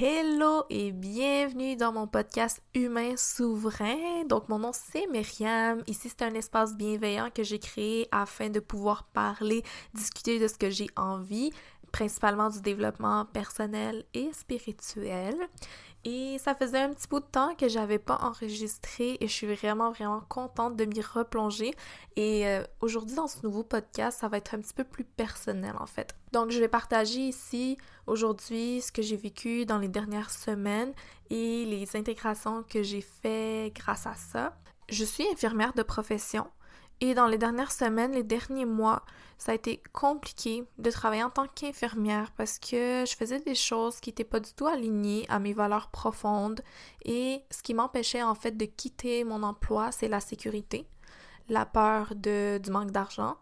Hello et bienvenue dans mon podcast Humain Souverain. Donc mon nom c'est Myriam. Ici c'est un espace bienveillant que j'ai créé afin de pouvoir parler, discuter de ce que j'ai envie, principalement du développement personnel et spirituel. Et ça faisait un petit bout de temps que j'avais pas enregistré et je suis vraiment vraiment contente de m'y replonger. Et euh, aujourd'hui dans ce nouveau podcast, ça va être un petit peu plus personnel en fait. Donc je vais partager ici aujourd'hui ce que j'ai vécu dans les dernières semaines et les intégrations que j'ai fait grâce à ça. Je suis infirmière de profession et dans les dernières semaines, les derniers mois, ça a été compliqué de travailler en tant qu'infirmière parce que je faisais des choses qui n'étaient pas du tout alignées à mes valeurs profondes et ce qui m'empêchait en fait de quitter mon emploi, c'est la sécurité, la peur de, du manque d'argent.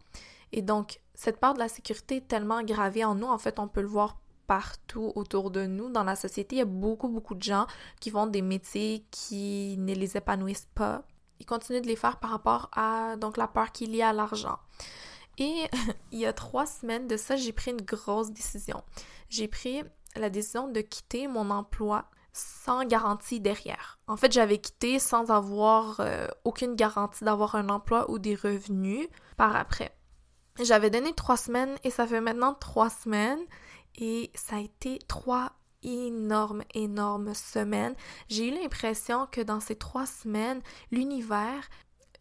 Et donc, cette part de la sécurité est tellement gravée en nous, en fait, on peut le voir partout autour de nous dans la société. Il y a beaucoup, beaucoup de gens qui font des métiers qui ne les épanouissent pas il continue de les faire par rapport à donc la peur qu'il y a à l'argent. Et il y a trois semaines de ça, j'ai pris une grosse décision. J'ai pris la décision de quitter mon emploi sans garantie derrière. En fait, j'avais quitté sans avoir euh, aucune garantie d'avoir un emploi ou des revenus par après. J'avais donné trois semaines et ça fait maintenant trois semaines et ça a été trois énorme, énorme semaine. J'ai eu l'impression que dans ces trois semaines, l'univers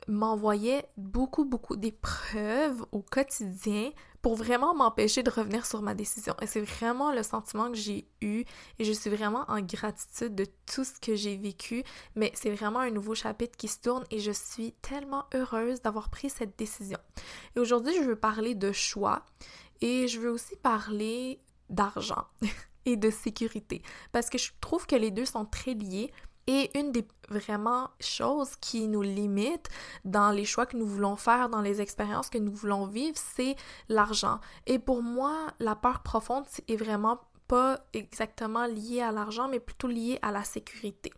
m'envoyait beaucoup, beaucoup d'épreuves au quotidien pour vraiment m'empêcher de revenir sur ma décision. Et c'est vraiment le sentiment que j'ai eu et je suis vraiment en gratitude de tout ce que j'ai vécu. Mais c'est vraiment un nouveau chapitre qui se tourne et je suis tellement heureuse d'avoir pris cette décision. Et aujourd'hui, je veux parler de choix et je veux aussi parler d'argent. et de sécurité. Parce que je trouve que les deux sont très liés. Et une des vraiment choses qui nous limite dans les choix que nous voulons faire, dans les expériences que nous voulons vivre, c'est l'argent. Et pour moi, la peur profonde est vraiment pas exactement liée à l'argent, mais plutôt liée à la sécurité.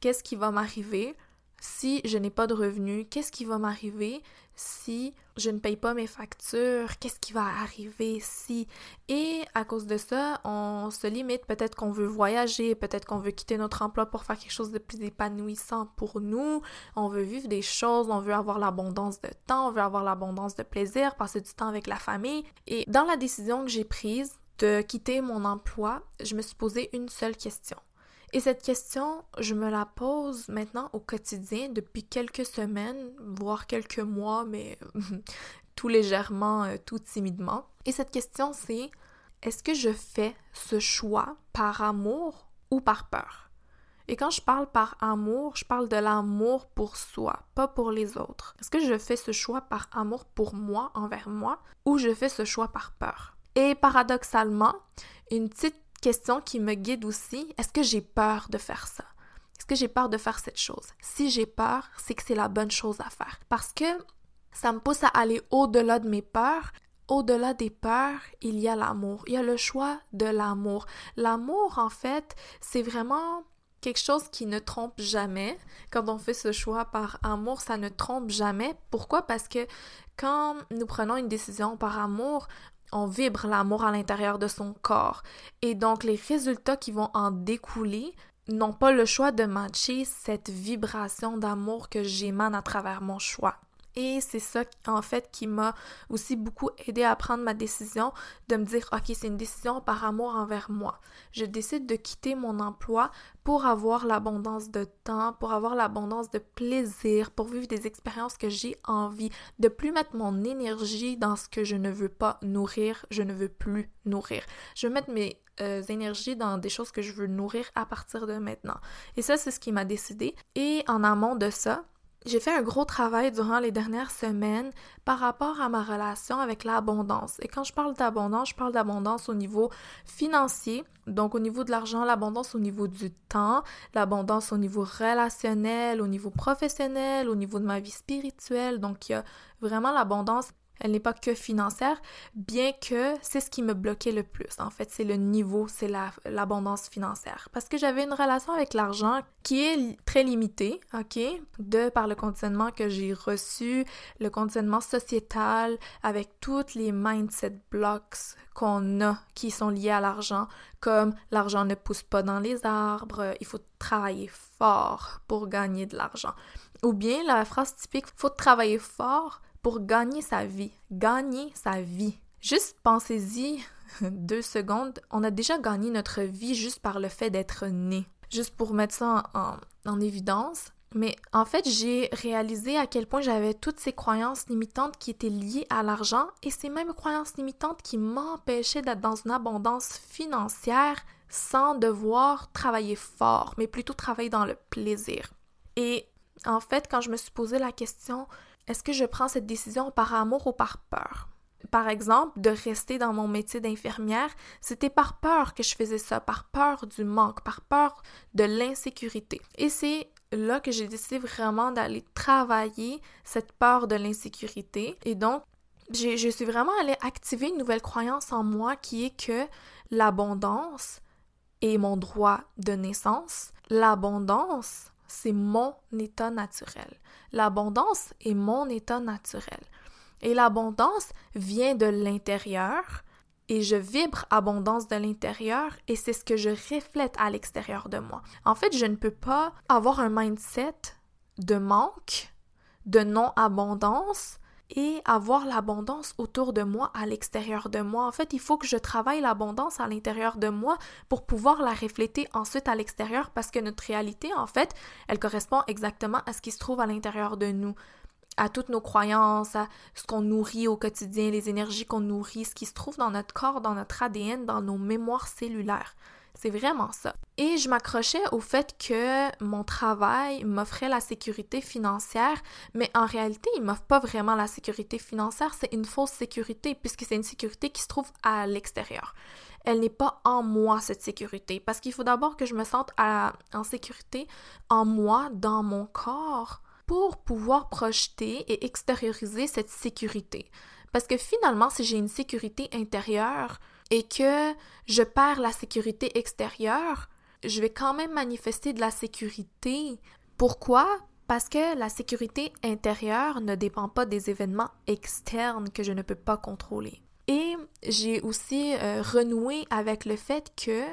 Qu'est-ce qui va m'arriver si je n'ai pas de revenus? Qu'est-ce qui va m'arriver si je ne paye pas mes factures, qu'est-ce qui va arriver si... Et à cause de ça, on se limite, peut-être qu'on veut voyager, peut-être qu'on veut quitter notre emploi pour faire quelque chose de plus épanouissant pour nous, on veut vivre des choses, on veut avoir l'abondance de temps, on veut avoir l'abondance de plaisir, passer du temps avec la famille. Et dans la décision que j'ai prise de quitter mon emploi, je me suis posé une seule question. Et cette question, je me la pose maintenant au quotidien depuis quelques semaines, voire quelques mois, mais tout légèrement, euh, tout timidement. Et cette question, c'est est-ce que je fais ce choix par amour ou par peur? Et quand je parle par amour, je parle de l'amour pour soi, pas pour les autres. Est-ce que je fais ce choix par amour pour moi, envers moi, ou je fais ce choix par peur? Et paradoxalement, une petite question qui me guide aussi, est-ce que j'ai peur de faire ça? Est-ce que j'ai peur de faire cette chose? Si j'ai peur, c'est que c'est la bonne chose à faire. Parce que ça me pousse à aller au-delà de mes peurs. Au-delà des peurs, il y a l'amour. Il y a le choix de l'amour. L'amour, en fait, c'est vraiment quelque chose qui ne trompe jamais. Quand on fait ce choix par amour, ça ne trompe jamais. Pourquoi? Parce que quand nous prenons une décision par amour, on vibre l'amour à l'intérieur de son corps. Et donc les résultats qui vont en découler n'ont pas le choix de matcher cette vibration d'amour que j'émane à travers mon choix. Et c'est ça, en fait, qui m'a aussi beaucoup aidé à prendre ma décision de me dire, OK, c'est une décision par amour envers moi. Je décide de quitter mon emploi pour avoir l'abondance de temps, pour avoir l'abondance de plaisir, pour vivre des expériences que j'ai envie, de plus mettre mon énergie dans ce que je ne veux pas nourrir, je ne veux plus nourrir. Je veux mettre mes euh, énergies dans des choses que je veux nourrir à partir de maintenant. Et ça, c'est ce qui m'a décidé. Et en amont de ça, j'ai fait un gros travail durant les dernières semaines par rapport à ma relation avec l'abondance. Et quand je parle d'abondance, je parle d'abondance au niveau financier, donc au niveau de l'argent, l'abondance au niveau du temps, l'abondance au niveau relationnel, au niveau professionnel, au niveau de ma vie spirituelle. Donc il y a vraiment l'abondance Elle n'est pas que financière, bien que c'est ce qui me bloquait le plus. En fait, c'est le niveau, c'est l'abondance financière. Parce que j'avais une relation avec l'argent qui est très limitée, ok, de par le conditionnement que j'ai reçu, le conditionnement sociétal, avec toutes les mindset blocks qu'on a qui sont liés à l'argent, comme l'argent ne pousse pas dans les arbres, il faut travailler fort pour gagner de l'argent. Ou bien la phrase typique, faut travailler fort pour gagner sa vie. Gagner sa vie. Juste pensez-y deux secondes, on a déjà gagné notre vie juste par le fait d'être né. Juste pour mettre ça en, en évidence. Mais en fait, j'ai réalisé à quel point j'avais toutes ces croyances limitantes qui étaient liées à l'argent et ces mêmes croyances limitantes qui m'empêchaient d'être dans une abondance financière sans devoir travailler fort, mais plutôt travailler dans le plaisir. Et en fait, quand je me suis posé la question, est-ce que je prends cette décision par amour ou par peur? Par exemple, de rester dans mon métier d'infirmière, c'était par peur que je faisais ça, par peur du manque, par peur de l'insécurité. Et c'est là que j'ai décidé vraiment d'aller travailler cette peur de l'insécurité. Et donc, je suis vraiment allée activer une nouvelle croyance en moi qui est que l'abondance est mon droit de naissance. L'abondance c'est mon état naturel. L'abondance est mon état naturel. Et l'abondance vient de l'intérieur et je vibre abondance de l'intérieur et c'est ce que je reflète à l'extérieur de moi. En fait, je ne peux pas avoir un mindset de manque, de non-abondance et avoir l'abondance autour de moi, à l'extérieur de moi. En fait, il faut que je travaille l'abondance à l'intérieur de moi pour pouvoir la refléter ensuite à l'extérieur parce que notre réalité, en fait, elle correspond exactement à ce qui se trouve à l'intérieur de nous à toutes nos croyances, à ce qu'on nourrit au quotidien, les énergies qu'on nourrit, ce qui se trouve dans notre corps, dans notre ADN, dans nos mémoires cellulaires. C'est vraiment ça. Et je m'accrochais au fait que mon travail m'offrait la sécurité financière, mais en réalité, il m'offre pas vraiment la sécurité financière, c'est une fausse sécurité puisque c'est une sécurité qui se trouve à l'extérieur. Elle n'est pas en moi, cette sécurité, parce qu'il faut d'abord que je me sente en sécurité en moi, dans mon corps, pour pouvoir projeter et extérioriser cette sécurité. Parce que finalement, si j'ai une sécurité intérieure, et que je perds la sécurité extérieure, je vais quand même manifester de la sécurité. Pourquoi? Parce que la sécurité intérieure ne dépend pas des événements externes que je ne peux pas contrôler. Et j'ai aussi euh, renoué avec le fait que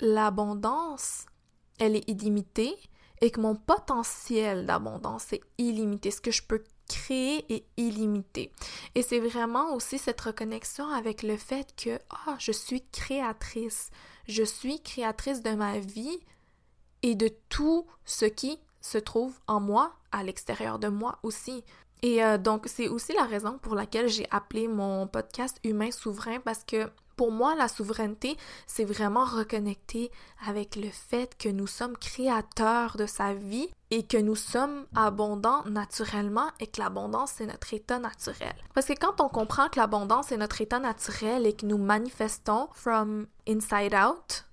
l'abondance, elle est illimitée et que mon potentiel d'abondance est illimité. Ce que je peux créer et illimité. Et c'est vraiment aussi cette reconnexion avec le fait que ah, je suis créatrice. Je suis créatrice de ma vie et de tout ce qui se trouve en moi, à l'extérieur de moi aussi. Et euh, donc, c'est aussi la raison pour laquelle j'ai appelé mon podcast Humain souverain parce que pour moi, la souveraineté, c'est vraiment reconnecter avec le fait que nous sommes créateurs de sa vie et que nous sommes abondants naturellement et que l'abondance, c'est notre état naturel. Parce que quand on comprend que l'abondance est notre état naturel et que nous manifestons from inside out,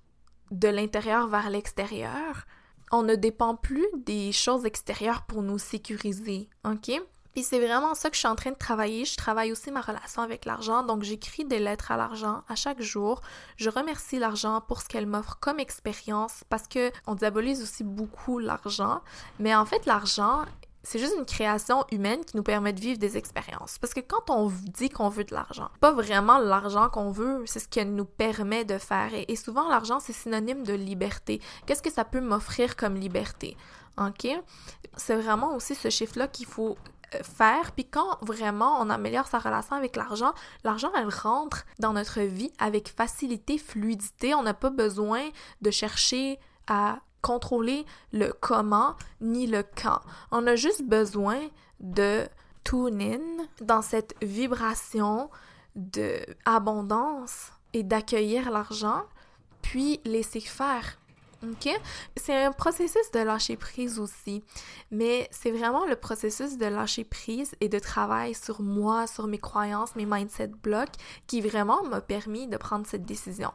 de l'intérieur vers l'extérieur, on ne dépend plus des choses extérieures pour nous sécuriser, ok? Puis c'est vraiment ça que je suis en train de travailler. Je travaille aussi ma relation avec l'argent, donc j'écris des lettres à l'argent à chaque jour. Je remercie l'argent pour ce qu'elle m'offre comme expérience parce que on diabolise aussi beaucoup l'argent, mais en fait l'argent c'est juste une création humaine qui nous permet de vivre des expériences. Parce que quand on dit qu'on veut de l'argent, pas vraiment l'argent qu'on veut, c'est ce qu'elle nous permet de faire. Et, souvent, l'argent, c'est synonyme de liberté. Qu'est-ce que ça peut m'offrir comme liberté? OK? C'est vraiment aussi ce chiffre-là qu'il faut faire. Puis quand vraiment on améliore sa relation avec l'argent, l'argent, elle rentre dans notre vie avec facilité, fluidité. On n'a pas besoin de chercher à contrôler le comment ni le quand. On a juste besoin de tune in dans cette vibration de abondance et d'accueillir l'argent, puis laisser faire. OK? C'est un processus de lâcher prise aussi, mais c'est vraiment le processus de lâcher prise et de travail sur moi, sur mes croyances, mes mindset blocks qui vraiment m'a permis de prendre cette décision.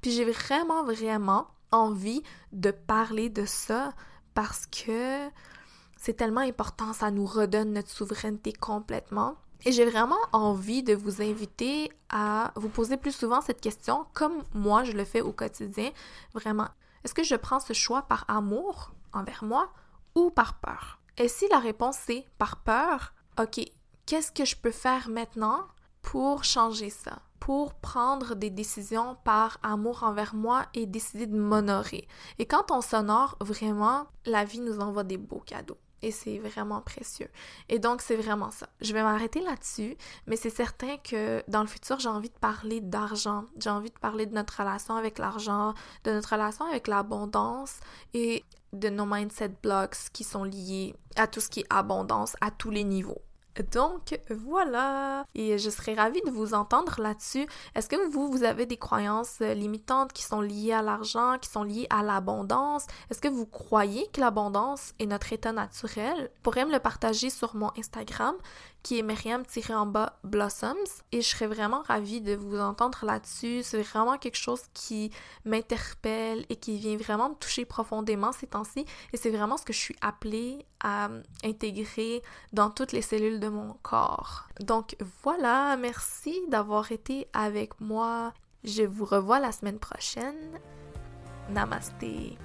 Puis j'ai vraiment, vraiment envie de parler de ça parce que c'est tellement important, ça nous redonne notre souveraineté complètement. Et j'ai vraiment envie de vous inviter à vous poser plus souvent cette question, comme moi je le fais au quotidien. Vraiment, est-ce que je prends ce choix par amour envers moi ou par peur? Et si la réponse est par peur, ok, qu'est-ce que je peux faire maintenant pour changer ça? pour prendre des décisions par amour envers moi et décider de m'honorer. Et quand on s'honore, vraiment, la vie nous envoie des beaux cadeaux. Et c'est vraiment précieux. Et donc, c'est vraiment ça. Je vais m'arrêter là-dessus, mais c'est certain que dans le futur, j'ai envie de parler d'argent. J'ai envie de parler de notre relation avec l'argent, de notre relation avec l'abondance et de nos mindset blocks qui sont liés à tout ce qui est abondance à tous les niveaux. Donc voilà, et je serais ravie de vous entendre là-dessus. Est-ce que vous, vous avez des croyances limitantes qui sont liées à l'argent, qui sont liées à l'abondance? Est-ce que vous croyez que l'abondance est notre état naturel? Vous pourrez me le partager sur mon Instagram qui est Myriam-en-bas Blossoms et je serais vraiment ravie de vous entendre là-dessus. C'est vraiment quelque chose qui m'interpelle et qui vient vraiment me toucher profondément ces temps-ci et c'est vraiment ce que je suis appelée intégrer dans toutes les cellules de mon corps. Donc voilà, merci d'avoir été avec moi. Je vous revois la semaine prochaine. Namasté.